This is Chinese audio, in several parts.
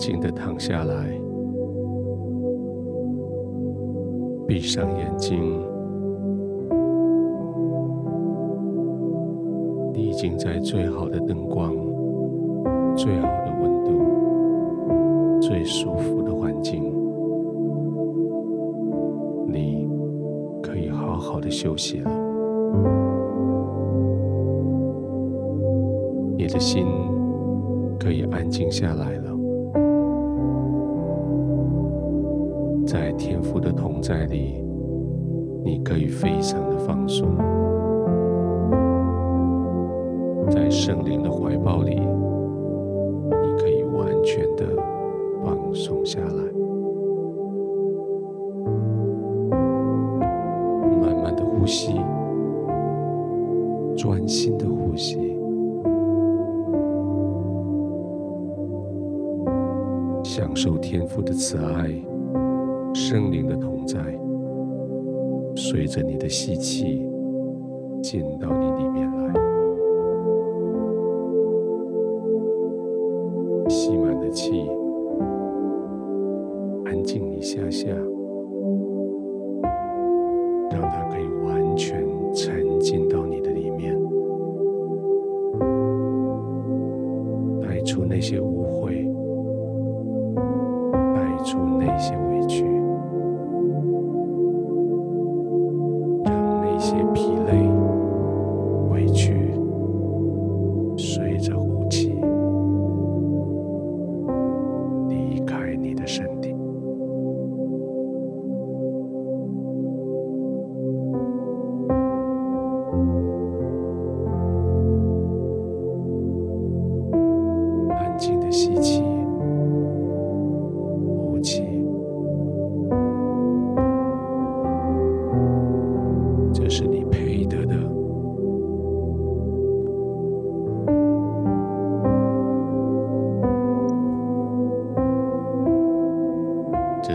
静的躺下来，闭上眼睛。你已经在最好的灯光、最好的温度、最舒服的环境，你可以好好的休息了。你的心可以安静下来了。在天父的同在里，你可以非常的放松；在圣灵的怀抱里，你可以完全的放松下来。慢慢的呼吸，专心的呼吸，享受天父的慈爱。圣灵的同在，随着你的吸气进到你里面来，吸满了气，安静一下下，让它可以完全沉浸到你的里面，带出那些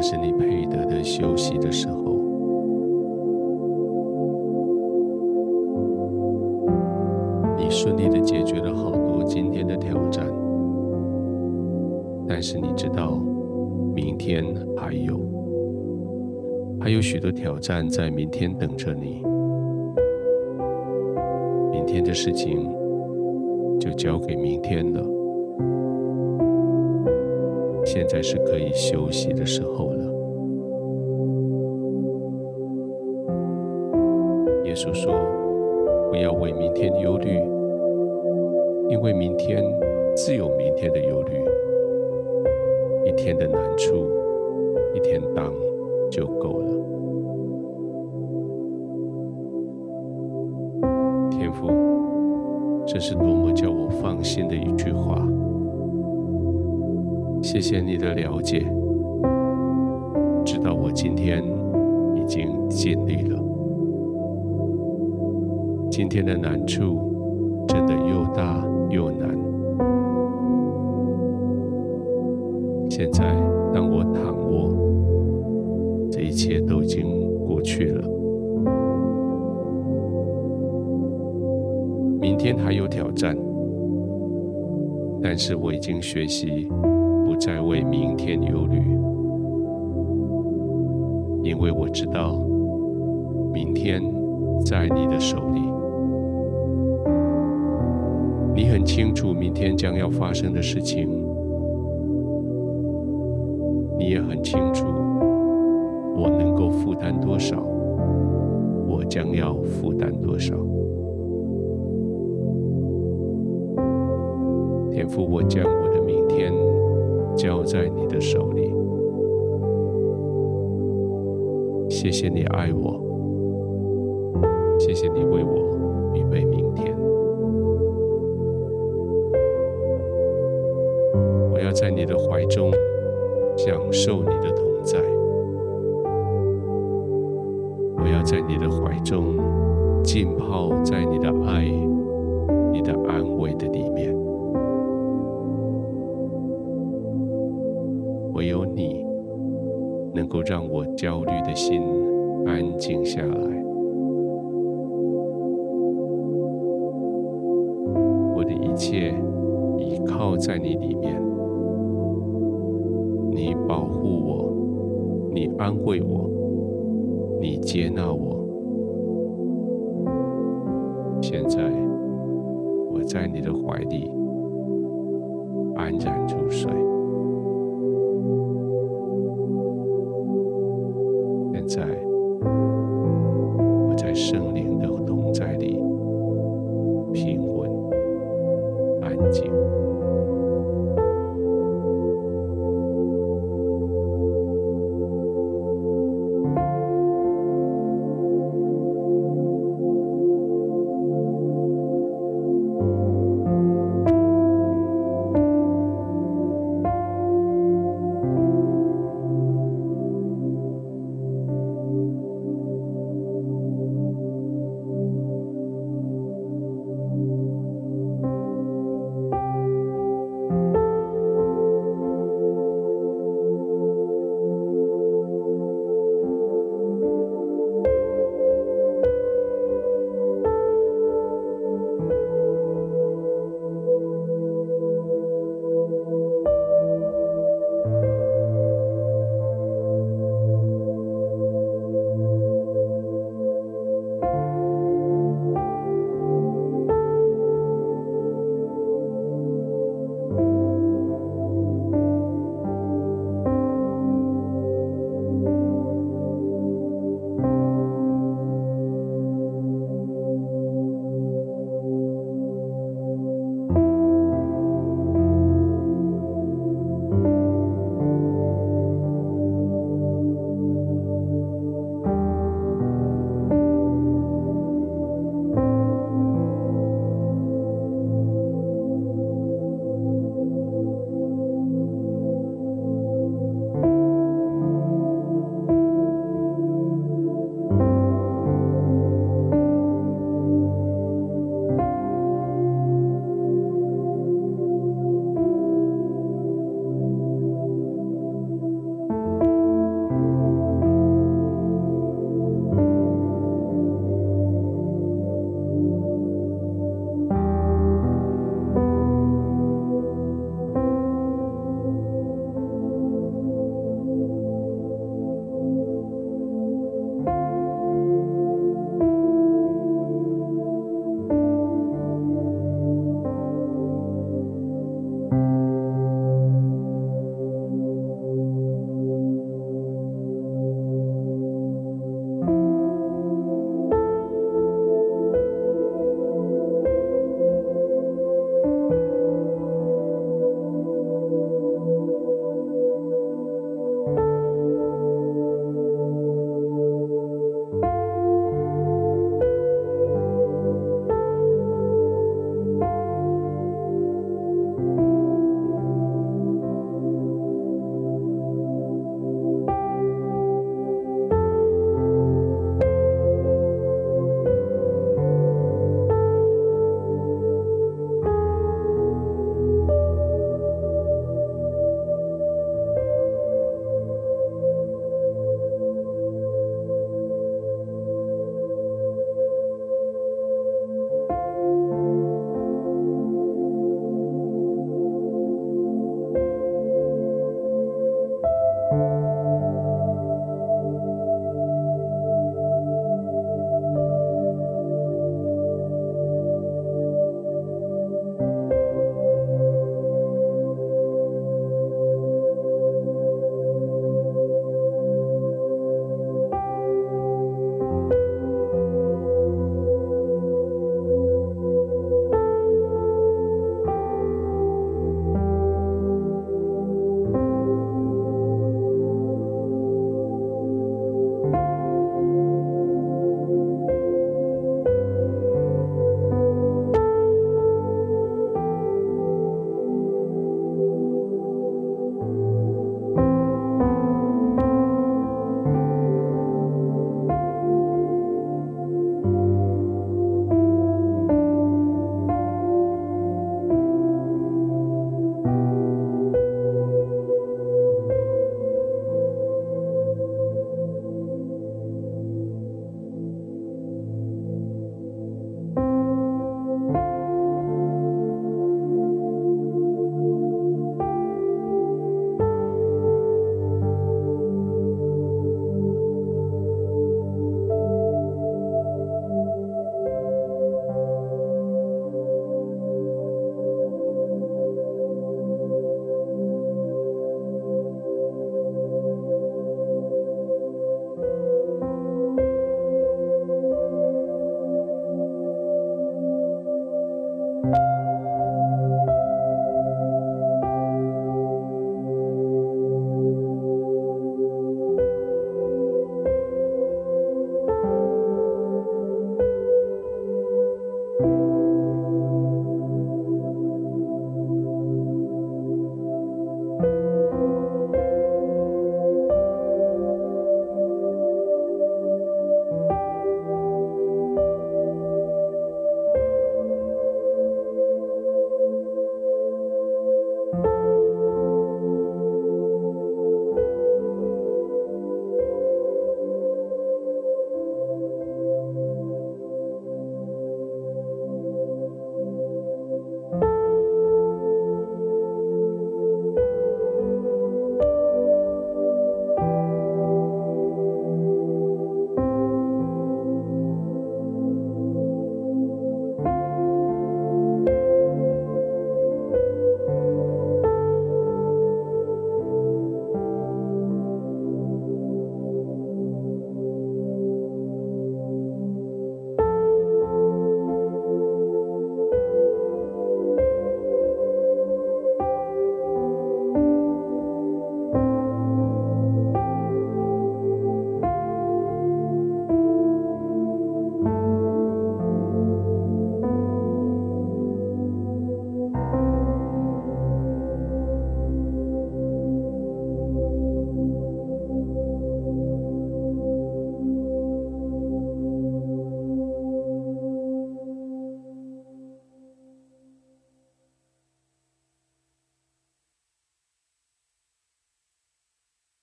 是你配得的休息的时候。你顺利的解决了好多今天的挑战，但是你知道，明天还有，还有许多挑战在明天等着你。明天的事情就交给明天了。现在是可以休息的时候了。耶稣说：“不要为明天忧虑，因为明天自有明天的忧虑。一天的难处，一天当就够了。”天父，这是多么叫我放心的一句话。谢谢你的了解，知道我今天已经尽力了。今天的难处真的又大又难。现在当我躺卧，这一切都已经过去了。明天还有挑战，但是我已经学习。不再为明天忧虑，因为我知道明天在你的手里。你很清楚明天将要发生的事情，你也很清楚我能够负担多少，我将要负担多少。天父，我将我的明天。交在你的手里。谢谢你爱我。谢谢你为我预备明天。我要在你的怀中享受你的同在。我要在你的怀中浸泡在你的爱你的安慰的里面。能够让我焦虑的心安静下来。我的一切依靠在你里面。你保护我，你安慰我，你接纳我。现在我在你的怀里安然入睡。安静。